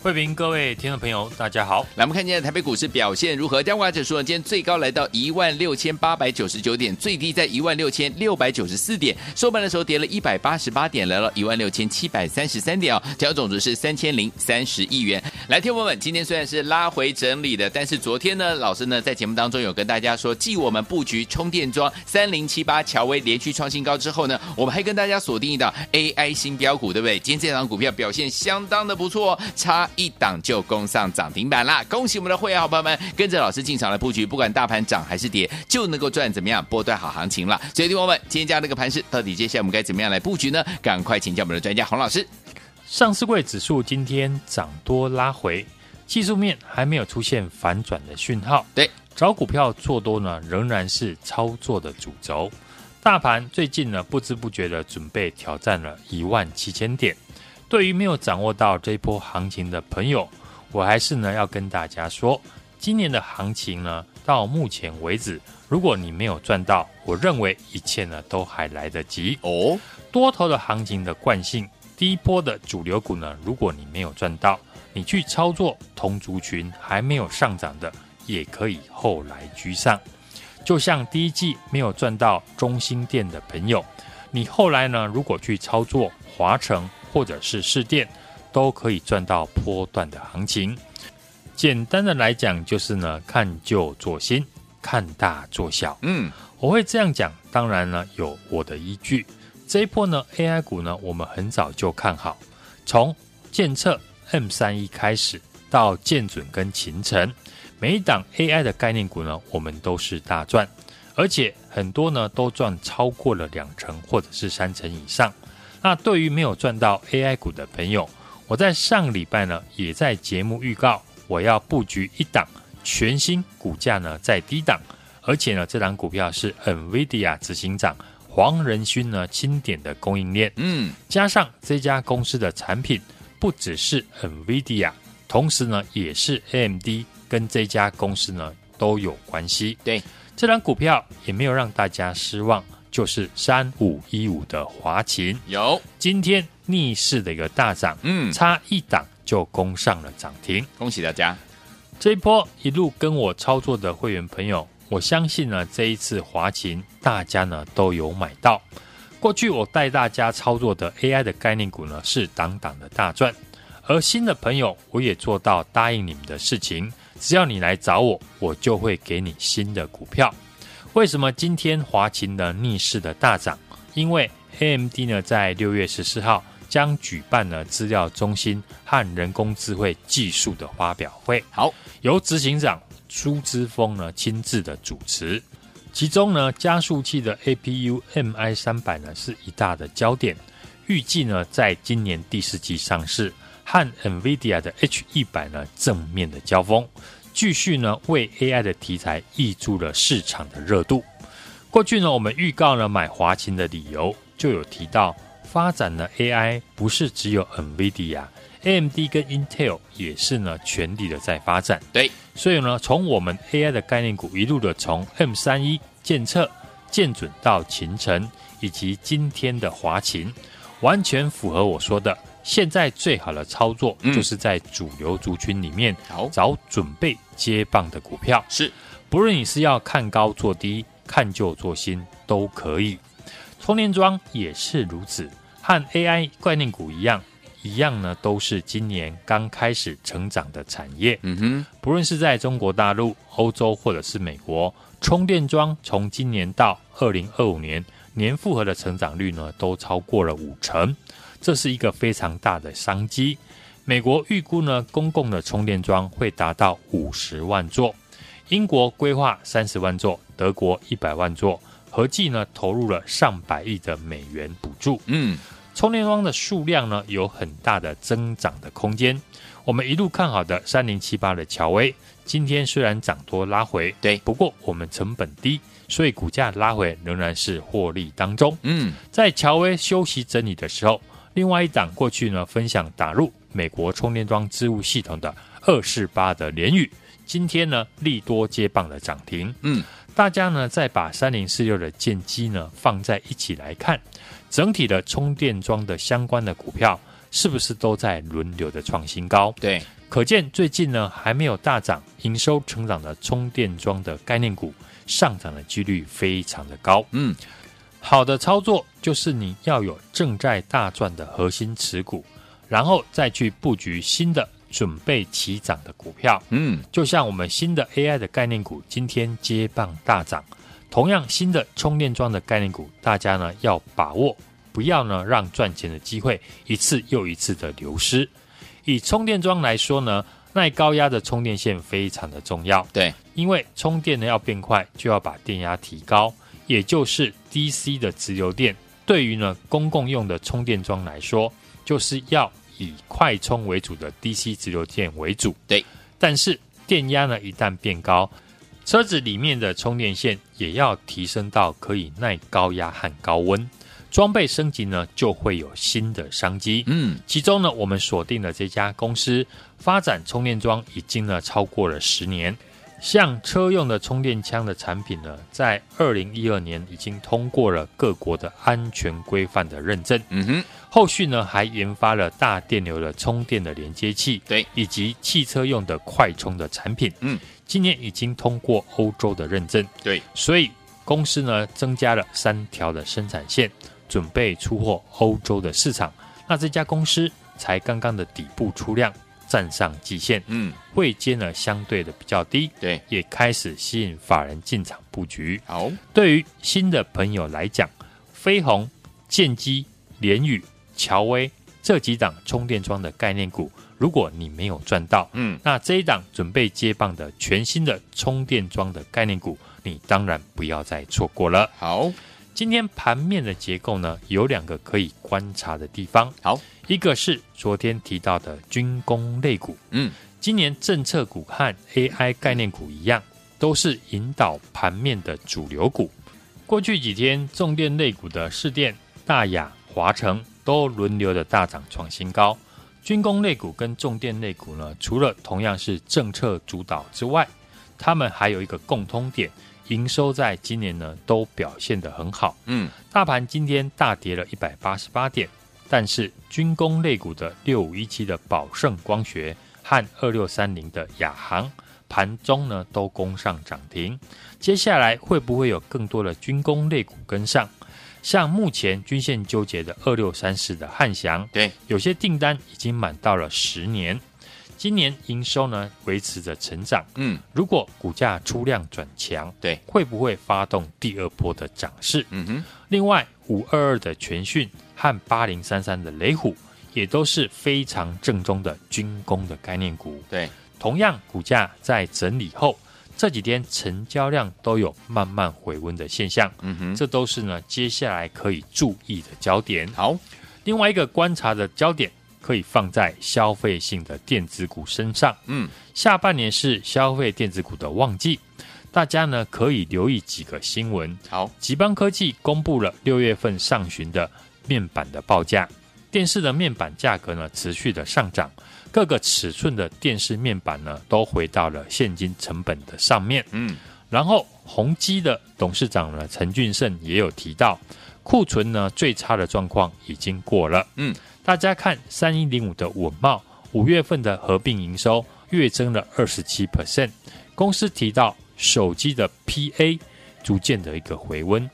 慧平，各位听众朋友，大家好。来，我们看今天台北股市表现如何？加权指数呢？今天最高来到一万六千八百九十九点，最低在一万六千六百九十四点。收盘的时候跌了一百八十八点，来到一万六千七百三十三点哦。成交总值是三千零三十亿元。来，听友们，今天虽然是拉回整理的，但是昨天呢，老师呢在节目当中有跟大家说，继我们布局充电桩三零七八乔威连续创新高之后呢，我们还跟大家锁定一档 AI 新标股，对不对？今天这档股票表现相当的不错，差一档就。攻上涨停板啦！恭喜我们的会员好朋友们，跟着老师进场来布局，不管大盘涨还是跌，就能够赚怎么样波段好行情了。所以，听我们今天这样的一个盘势，到底接下来我们该怎么样来布局呢？赶快请教我们的专家洪老师。上市柜指数今天涨多拉回，技术面还没有出现反转的讯号。对，找股票做多呢，仍然是操作的主轴。大盘最近呢，不知不觉的准备挑战了一万七千点。对于没有掌握到这一波行情的朋友，我还是呢要跟大家说，今年的行情呢，到目前为止，如果你没有赚到，我认为一切呢都还来得及哦。多头的行情的惯性，第一波的主流股呢，如果你没有赚到，你去操作同族群还没有上涨的，也可以后来居上。就像第一季没有赚到中心店的朋友，你后来呢，如果去操作华城或者是市电。都可以赚到波段的行情。简单的来讲，就是呢，看旧做新，看大做小。嗯，我会这样讲，当然呢，有我的依据。这一波呢，AI 股呢，我们很早就看好，从建测 M 三一开始，到建准跟秦城，每一档 AI 的概念股呢，我们都是大赚，而且很多呢都赚超过了两成或者是三成以上。那对于没有赚到 AI 股的朋友，我在上个礼拜呢，也在节目预告，我要布局一档全新股价呢在低档，而且呢这档股票是 NVIDIA 执行长黄仁勋呢钦点的供应链，嗯，加上这家公司的产品不只是 NVIDIA，同时呢也是 AMD 跟这家公司呢都有关系，对，这档股票也没有让大家失望，就是三五一五的华勤，有今天。逆势的一个大涨，嗯，差一档就攻上了涨停，恭喜大家！这一波一路跟我操作的会员朋友，我相信呢，这一次华勤大家呢都有买到。过去我带大家操作的 AI 的概念股呢，是档档的大赚，而新的朋友我也做到答应你们的事情，只要你来找我，我就会给你新的股票。为什么今天华勤的逆势的大涨？因为 AMD 呢在六月十四号。将举办了资料中心和人工智慧技术的发表会，好，由执行长苏之峰呢亲自的主持。其中呢，加速器的 APU MI 三百呢是一大的焦点，预计呢在今年第四季上市，和 NVIDIA 的 H 一百呢正面的交锋，继续呢为 AI 的题材挹注了市场的热度。过去呢，我们预告呢买华勤的理由就有提到。发展的 AI 不是只有 NVIDIA，AMD 跟 Intel 也是呢全力的在发展。对，所以呢，从我们 AI 的概念股一路的从 M 三一建测、建准到秦城，以及今天的华勤，完全符合我说的。现在最好的操作就是在主流族群里面找准备接棒的股票。是，不论你是要看高做低、看旧做新，都可以。充电桩也是如此，和 AI 概念股一样，一样呢，都是今年刚开始成长的产业。嗯哼，不论是在中国大陆、欧洲或者是美国，充电桩从今年到二零二五年年复合的成长率呢，都超过了五成，这是一个非常大的商机。美国预估呢，公共的充电桩会达到五十万座，英国规划三十万座，德国一百万座。合计呢投入了上百亿的美元补助。嗯，充电桩的数量呢有很大的增长的空间。我们一路看好的三零七八的乔威，今天虽然涨多拉回，对，不过我们成本低，所以股价拉回仍然是获利当中。嗯，在乔威休息整理的时候，另外一档过去呢分享打入美国充电桩支物系统的二四八的联宇，今天呢利多接棒的涨停。嗯，大家呢再把三零四六的建机呢放在一起来看，整体的充电桩的相关的股票是不是都在轮流的创新高？对，可见最近呢还没有大涨、营收成长的充电桩的概念股上涨的几率非常的高。嗯，好的操作就是你要有正在大赚的核心持股，然后再去布局新的准备起涨的股票。嗯，就像我们新的 AI 的概念股今天接棒大涨，同样新的充电桩的概念股，大家呢要把握。不要呢，让赚钱的机会一次又一次的流失。以充电桩来说呢，耐高压的充电线非常的重要。对，因为充电呢要变快，就要把电压提高，也就是 DC 的直流电。对于呢公共用的充电桩来说，就是要以快充为主的 DC 直流电为主。对，但是电压呢一旦变高，车子里面的充电线也要提升到可以耐高压和高温。装备升级呢，就会有新的商机。嗯，其中呢，我们锁定了这家公司发展充电桩已经呢超过了十年。像车用的充电枪的产品呢，在二零一二年已经通过了各国的安全规范的认证。嗯哼，后续呢还研发了大电流的充电的连接器，对，以及汽车用的快充的产品。嗯，今年已经通过欧洲的认证。对，所以公司呢增加了三条的生产线。准备出货欧洲的市场，那这家公司才刚刚的底部出量，站上季线，嗯，位阶呢相对的比较低，对，也开始吸引法人进场布局。好，对于新的朋友来讲，飞鸿、建机、联宇、乔威这几档充电桩的概念股，如果你没有赚到，嗯，那这一档准备接棒的全新的充电桩的概念股，你当然不要再错过了。好。今天盘面的结构呢，有两个可以观察的地方。好，一个是昨天提到的军工类股，嗯，今年政策股和 AI 概念股一样，都是引导盘面的主流股。过去几天，重电类股的市电、大雅、华城都轮流的大涨创新高。军工类股跟重电类股呢，除了同样是政策主导之外，他们还有一个共通点。营收在今年呢都表现得很好，嗯，大盘今天大跌了一百八十八点，但是军工类股的六五一七的宝盛光学和二六三零的亚航盘中呢都攻上涨停。接下来会不会有更多的军工类股跟上？像目前均线纠结的二六三四的汉翔，对，有些订单已经满到了十年。今年营收呢维持着成长，嗯，如果股价出量转强，对，会不会发动第二波的涨势？嗯哼，另外五二二的全讯和八零三三的雷虎也都是非常正宗的军工的概念股，对，同样股价在整理后这几天成交量都有慢慢回温的现象，嗯哼，这都是呢接下来可以注意的焦点。好，另外一个观察的焦点。可以放在消费性的电子股身上。嗯，下半年是消费电子股的旺季，大家呢可以留意几个新闻。好，吉邦科技公布了六月份上旬的面板的报价，电视的面板价格呢持续的上涨，各个尺寸的电视面板呢都回到了现金成本的上面。嗯，然后宏基的董事长呢陈俊胜也有提到，库存呢最差的状况已经过了。嗯。大家看三一零五的稳茂，五月份的合并营收月增了二十七 percent。公司提到手机的 PA 逐渐的一个回温，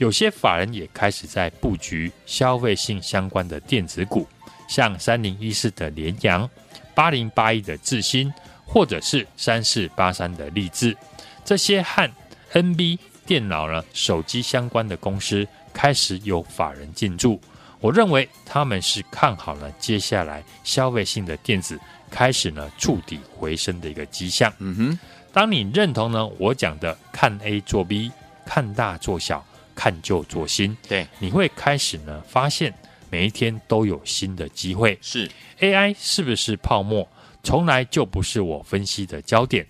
有些法人也开始在布局消费性相关的电子股，像三零一四的联阳、八零八一的智新，或者是三四八三的立智，这些和 NB 电脑呢手机相关的公司开始有法人进驻。我认为他们是看好了接下来消费性的电子开始呢触底回升的一个迹象。嗯哼，当你认同呢我讲的看 A 做 B，看大做小，看旧做新，对，你会开始呢发现每一天都有新的机会。是 AI 是不是泡沫，从来就不是我分析的焦点。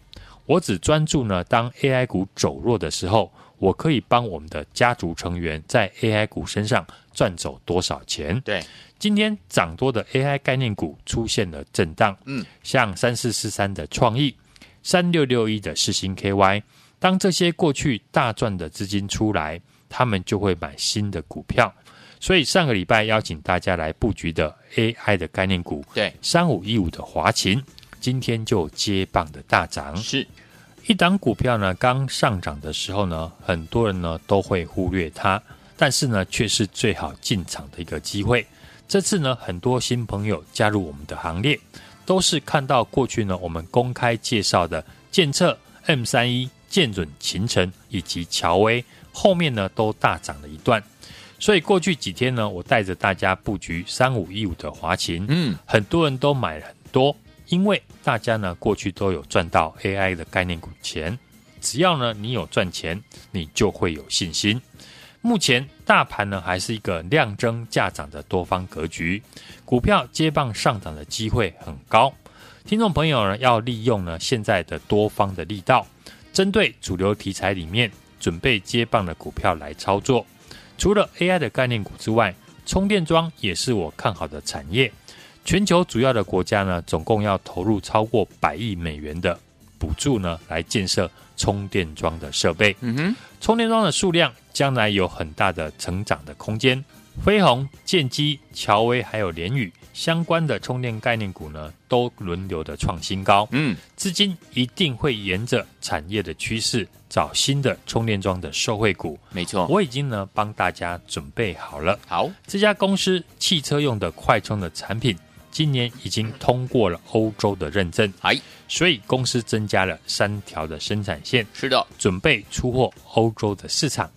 我只专注呢，当 AI 股走弱的时候，我可以帮我们的家族成员在 AI 股身上赚走多少钱。对，今天涨多的 AI 概念股出现了震荡，嗯，像三四四三的创意，三六六一的世星 KY，当这些过去大赚的资金出来，他们就会买新的股票。所以上个礼拜邀请大家来布局的 AI 的概念股，对，三五一五的华勤，今天就接棒的大涨。是一档股票呢，刚上涨的时候呢，很多人呢都会忽略它，但是呢，却是最好进场的一个机会。这次呢，很多新朋友加入我们的行列，都是看到过去呢我们公开介绍的建策 M 三一、建准、勤诚以及乔威，后面呢都大涨了一段。所以过去几天呢，我带着大家布局三五一五的华勤，嗯，很多人都买了很多。因为大家呢过去都有赚到 AI 的概念股钱，只要呢你有赚钱，你就会有信心。目前大盘呢还是一个量增价涨的多方格局，股票接棒上涨的机会很高。听众朋友呢要利用呢现在的多方的力道，针对主流题材里面准备接棒的股票来操作。除了 AI 的概念股之外，充电桩也是我看好的产业。全球主要的国家呢，总共要投入超过百亿美元的补助呢，来建设充电桩的设备。嗯哼，充电桩的数量将来有很大的成长的空间。飞鸿、建机、乔威还有联宇相关的充电概念股呢，都轮流的创新高。嗯，资金一定会沿着产业的趋势找新的充电桩的受惠股。没错，我已经呢帮大家准备好了。好，这家公司汽车用的快充的产品。今年已经通过了欧洲的认证，哎，所以公司增加了三条的生产线，是的，准备出货欧洲的市场。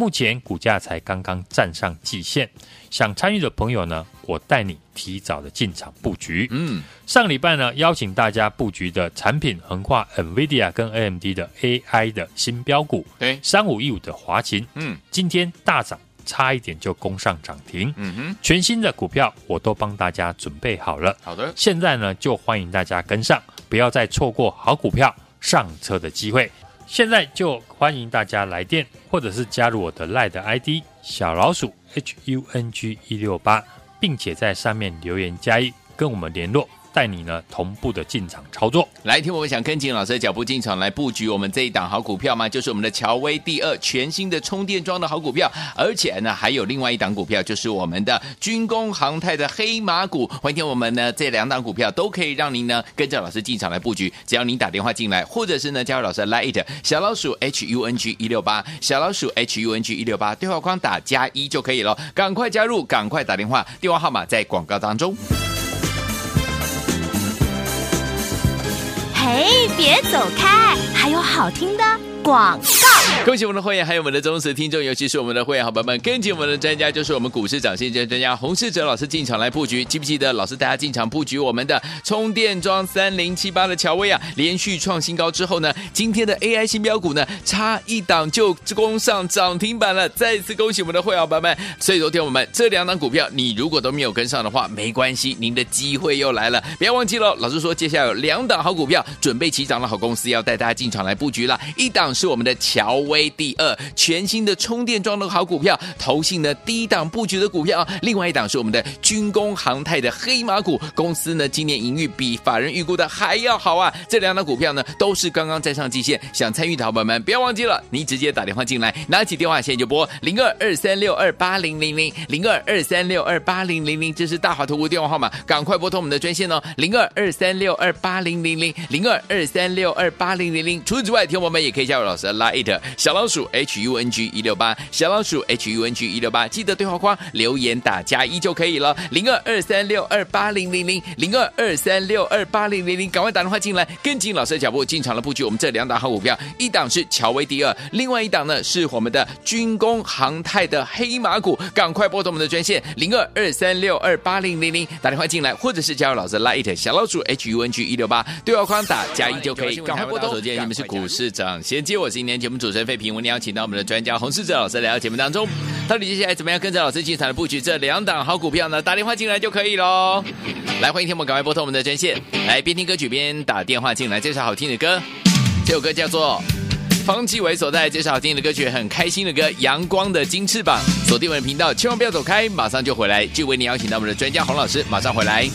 目前股价才刚刚站上季线，想参与的朋友呢，我带你提早的进场布局。嗯，上礼拜呢，邀请大家布局的产品横跨 NVIDIA 跟 AMD 的 AI 的新标股，对，三五一五的华勤，嗯，今天大涨。差一点就攻上涨停，嗯哼，全新的股票我都帮大家准备好了。好的，现在呢就欢迎大家跟上，不要再错过好股票上车的机会。现在就欢迎大家来电，或者是加入我的 LINE 的 ID 小老鼠 HUNG 一六八，并且在上面留言加一，跟我们联络。带你呢同步的进场操作，来听我们想跟紧老师的脚步进场来布局我们这一档好股票吗？就是我们的乔威第二全新的充电桩的好股票，而且呢还有另外一档股票，就是我们的军工航太的黑马股。欢迎听我们呢这两档股票都可以让您呢跟着老师进场来布局，只要您打电话进来，或者是呢加入老师的 Lite 小老鼠 H U N G 一六八小老鼠 H U N G 一六八对话框打加一就可以了，赶快加入，赶快打电话，电话号码在广告当中。嘿，别走开，还有好听的广告。恭喜我们的会员，还有我们的忠实听众，尤其是我们的会员好朋友们，跟紧我们的专家，就是我们股市涨先机专家洪世哲老师进场来布局。记不记得老师带大家进场布局我们的充电桩三零七八的乔威啊？连续创新高之后呢，今天的 AI 新标股呢，差一档就攻上涨停板了。再次恭喜我们的会员好朋友们。所以昨天我们这两档股票，你如果都没有跟上的话，没关系，您的机会又来了。不要忘记了，老师说接下来有两档好股票准备起涨的好公司要带大家进场来布局了。一档是我们的乔。威第二全新的充电桩的好股票，投信呢第一档布局的股票，另外一档是我们的军工航太的黑马股公司呢，今年营运比法人预估的还要好啊！这两档股票呢，都是刚刚在上季线，想参与的好朋友们不要忘记了，你直接打电话进来，拿起电话现在就拨零二二三六二八零零零零二二三六二八零零零，这是大华投顾电话号码，赶快拨通我们的专线哦，零二二三六二八零零零零二二三六二八零零零。除此之外，听我们也可以加入老师的 Line。小老鼠 H U N G 一六八，小老鼠 H U N G 一六八，记得对话框留言打加一就可以了。零二二三六二八零零零，零二二三六二八零零零，赶快打电话进来，跟紧老师的脚步进场的布局。我们这两档好股票，一档是乔威第二，另外一档呢是我们的军工航太的黑马股，赶快拨通我们的专线零二二三六二八零零零，打电话进来，或者是加入老师的 Lite 小老鼠 H U N G 一六八，对话框打加一就可以。赶快拨通，手机，你们是股市长先接，我是今天节目主持人费平，我们邀请到我们的专家洪世哲老师来到节目当中。到底接下来怎么样跟着老师进场的布局这两档好股票呢？打电话进来就可以喽。来，欢迎听我们赶快拨通我们的专线，来边听歌曲边打电话进来。这首好听的歌，这首歌叫做方季惟所带来这首好听的歌曲，很开心的歌《阳光的金翅膀》。锁定我们的频道，千万不要走开，马上就回来，就为你邀请到我们的专家洪老师，马上回来。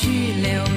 去留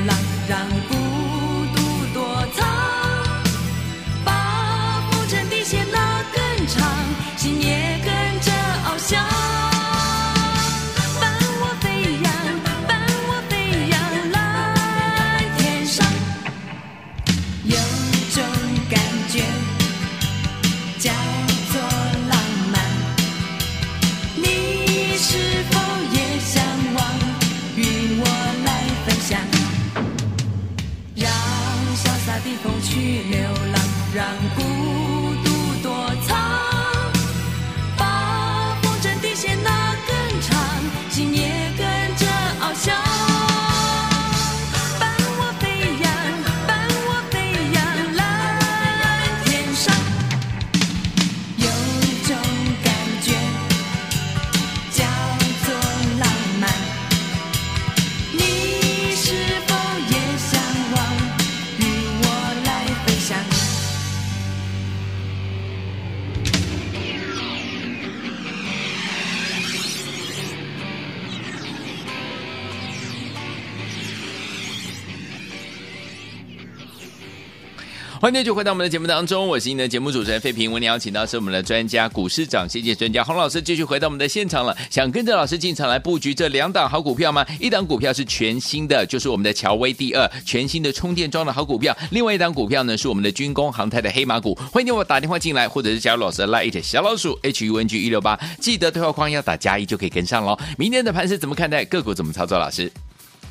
欢迎继续回到我们的节目当中，我是您的节目主持人费平。为您邀请到是我们的专家股市涨跌界专家洪老师，继续回到我们的现场了。想跟着老师进场来布局这两档好股票吗？一档股票是全新的，就是我们的乔威第二全新的充电桩的好股票；另外一档股票呢，是我们的军工航太的黑马股。欢迎你我打电话进来，或者是加入老师的 Lite 小老鼠 H U N G 一六八，记得对话框要打加一就可以跟上喽。明天的盘势怎么看待？个股怎么操作？老师，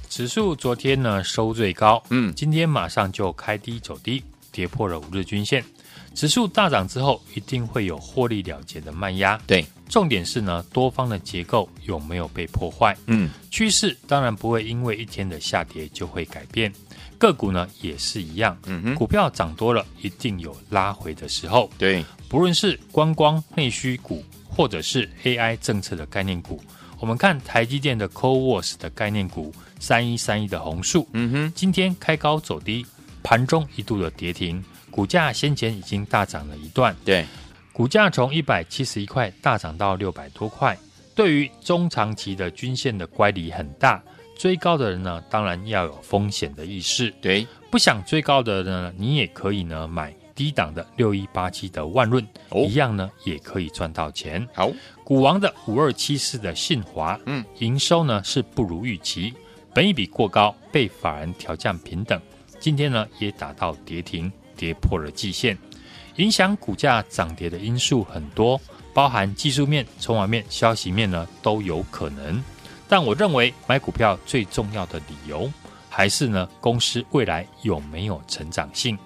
指数昨天呢收最高，嗯，今天马上就开低走低。跌破了五日均线，指数大涨之后，一定会有获利了结的卖压。对，重点是呢，多方的结构有没有被破坏？嗯，趋势当然不会因为一天的下跌就会改变，个股呢也是一样。嗯哼，股票涨多了，一定有拉回的时候。对，不论是观光内需股，或者是 AI 政策的概念股，我们看台积电的 CoWoS 的概念股三一三一的红树，嗯哼，今天开高走低。盘中一度的跌停，股价先前已经大涨了一段。对，股价从一百七十一块大涨到六百多块，对于中长期的均线的乖离很大。追高的人呢，当然要有风险的意识。对，不想追高的人呢，你也可以呢买低档的六一八七的万润，哦，一样呢也可以赚到钱。好，股王的五二七四的信华，嗯，营收呢是不如预期，本益比过高，被法人调降平等。今天呢，也打到跌停，跌破了季线。影响股价涨跌的因素很多，包含技术面、筹码面、消息面呢都有可能。但我认为买股票最重要的理由，还是呢公司未来有没有成长性。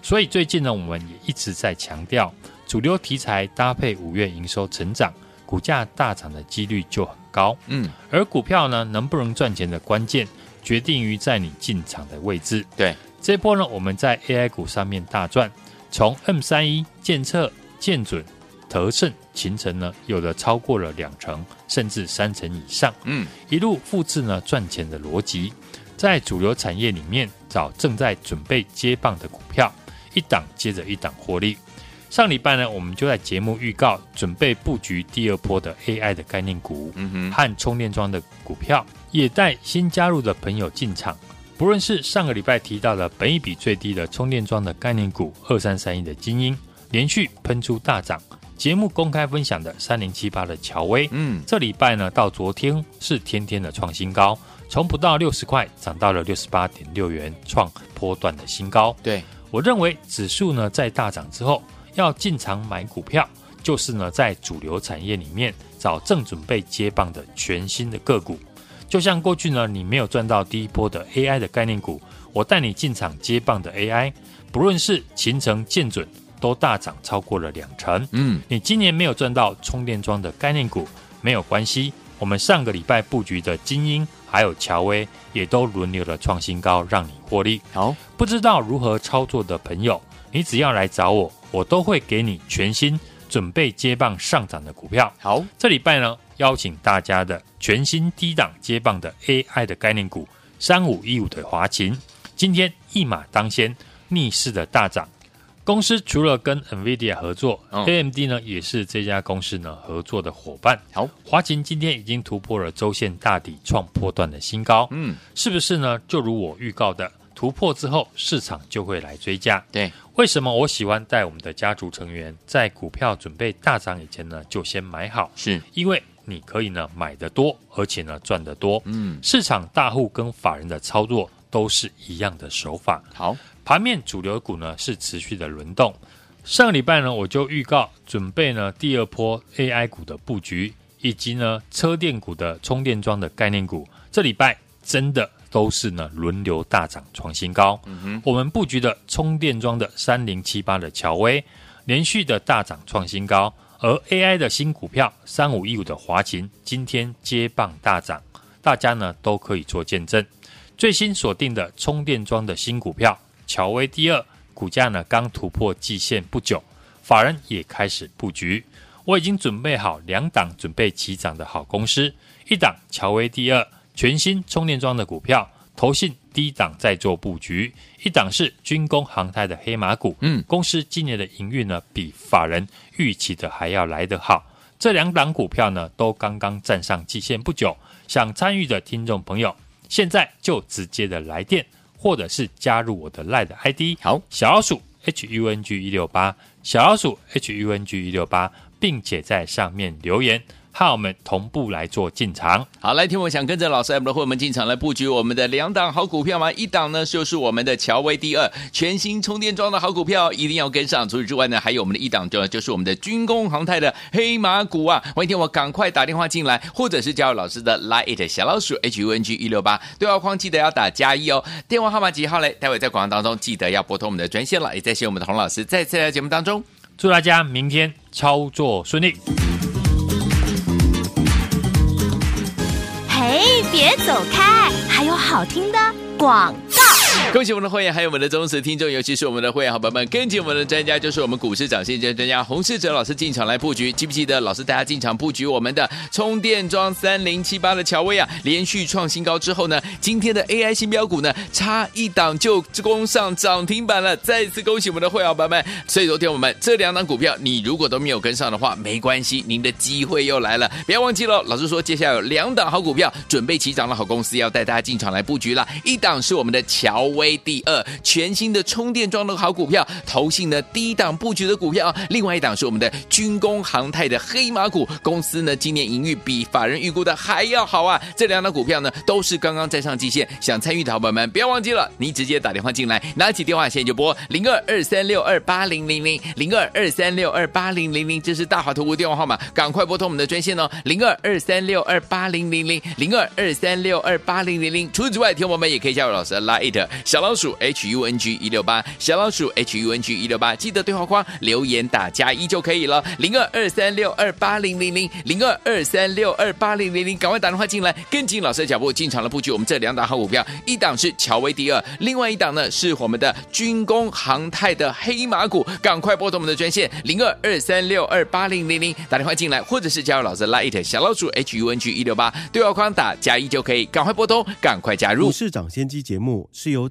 所以最近呢，我们也一直在强调，主流题材搭配五月营收成长，股价大涨的几率就很高。嗯，而股票呢能不能赚钱的关键，决定于在你进场的位置。对，这波呢我们在 AI 股上面大赚，从 M 三一、建测、建准。德胜、勤诚呢，有的超过了两成，甚至三成以上。嗯，一路复制呢赚钱的逻辑，在主流产业里面找正在准备接棒的股票，一档接着一档获利。上礼拜呢，我们就在节目预告准备布局第二波的 AI 的概念股，嗯哼，和充电桩的股票，也带新加入的朋友进场。不论是上个礼拜提到的本一比最低的充电桩的概念股二三三一的精英，连续喷出大涨。节目公开分享的三零七八的乔威，嗯，这礼拜呢到昨天是天天的创新高，从不到六十块涨到了六十八点六元，创波段的新高。对，我认为指数呢在大涨之后要进场买股票，就是呢在主流产业里面找正准备接棒的全新的个股。就像过去呢你没有赚到第一波的 AI 的概念股，我带你进场接棒的 AI，不论是秦城、建准。都大涨超过了两成。嗯，你今年没有赚到充电桩的概念股没有关系，我们上个礼拜布局的精英还有乔威也都轮流的创新高，让你获利。好，不知道如何操作的朋友，你只要来找我，我都会给你全新准备接棒上涨的股票。好，这礼拜呢，邀请大家的全新低档接棒的 AI 的概念股三五一五的华勤，今天一马当先，逆势的大涨。公司除了跟 NVIDIA 合作，嗯，AMD 呢也是这家公司呢合作的伙伴。好，华勤今天已经突破了周线大底，创破段的新高。嗯，是不是呢？就如我预告的，突破之后市场就会来追加。对，为什么我喜欢带我们的家族成员在股票准备大涨以前呢就先买好？是因为你可以呢买得多，而且呢赚得多。嗯，市场大户跟法人的操作都是一样的手法。好。盘面主流股呢是持续的轮动，上个礼拜呢我就预告准备呢第二波 AI 股的布局，以及呢车电股的充电桩的概念股，这礼拜真的都是呢轮流大涨创新高。我们布局的充电桩的三零七八的乔威连续的大涨创新高，而 AI 的新股票三五一五的华勤今天接棒大涨，大家呢都可以做见证。最新锁定的充电桩的新股票。乔威第二股价呢刚突破季线不久，法人也开始布局。我已经准备好两档准备起涨的好公司，一档乔威第二全新充电桩的股票，投信低档在做布局；一档是军工航太的黑马股，嗯，公司今年的营运呢比法人预期的还要来得好。这两档股票呢都刚刚站上季线不久，想参与的听众朋友，现在就直接的来电。或者是加入我的 LINE 的 ID，好，小老鼠 H U N G 一六八，小老鼠 H U N G 一六八，并且在上面留言。和我们同步来做进场。好，来听我想跟着老师 M 的会员进场来布局我们的两档好股票吗？一档呢就是我们的乔威第二全新充电桩的好股票，一定要跟上。除此之外呢，还有我们的一档就就是我们的军工航太的黑马股啊！欢迎听我赶快打电话进来，或者是加入老师的 Line 小老鼠 H U N G 一六八对话框，记得要打加一哦。电话号码几号嘞？待会在广告当中记得要拨通我们的专线了。也再谢我们的洪老师再次来节目当中，祝大家明天操作顺利。哎，别走开，还有好听的广告。恭喜我们的会员，还有我们的忠实听众，尤其是我们的会员好朋友们，跟紧我们的专家，就是我们股市涨先机专家洪世哲老师进场来布局。记不记得老师带大家进场布局我们的充电桩三零七八的乔威啊？连续创新高之后呢，今天的 AI 新标股呢，差一档就攻上涨停板了。再次恭喜我们的会员好朋友们。所以昨天我们这两档股票，你如果都没有跟上的话，没关系，您的机会又来了。不要忘记了，老师说接下来有两档好股票准备起涨的好公司要带大家进场来布局了。一档是我们的乔威。威第二，全新的充电桩的好股票，投信的低档布局的股票。另外一档是我们的军工航太的黑马股，公司呢今年盈余比法人预估的还要好啊。这两档股票呢都是刚刚站上季线，想参与的好朋友们不要忘记了，你直接打电话进来，拿起电话现在就拨零二二三六二八零零零零二二三六二八零零零，这是大华投顾电话号码，赶快拨通我们的专线哦，零二二三六二八零零零零二二三六二八零零零。除此之外，听我们也可以加入老师的 Line 小老鼠 H U N G 一六八小老鼠 H U N G 一六八，记得对话框留言打加一就可以了，零二二三六二八零零零零二二三六二八零零零，赶快打电话进来，跟紧老师的脚步进场了布局我们这两档好股票，一档是乔威第二，另外一档呢是我们的军工航太的黑马股，赶快拨通我们的专线零二二三六二八零零零，打电话进来，或者是加入老师的 Line 小老鼠 H U N G 一六八，对话框打加一就可以，赶快拨通，赶快加入。股市长先机节目是由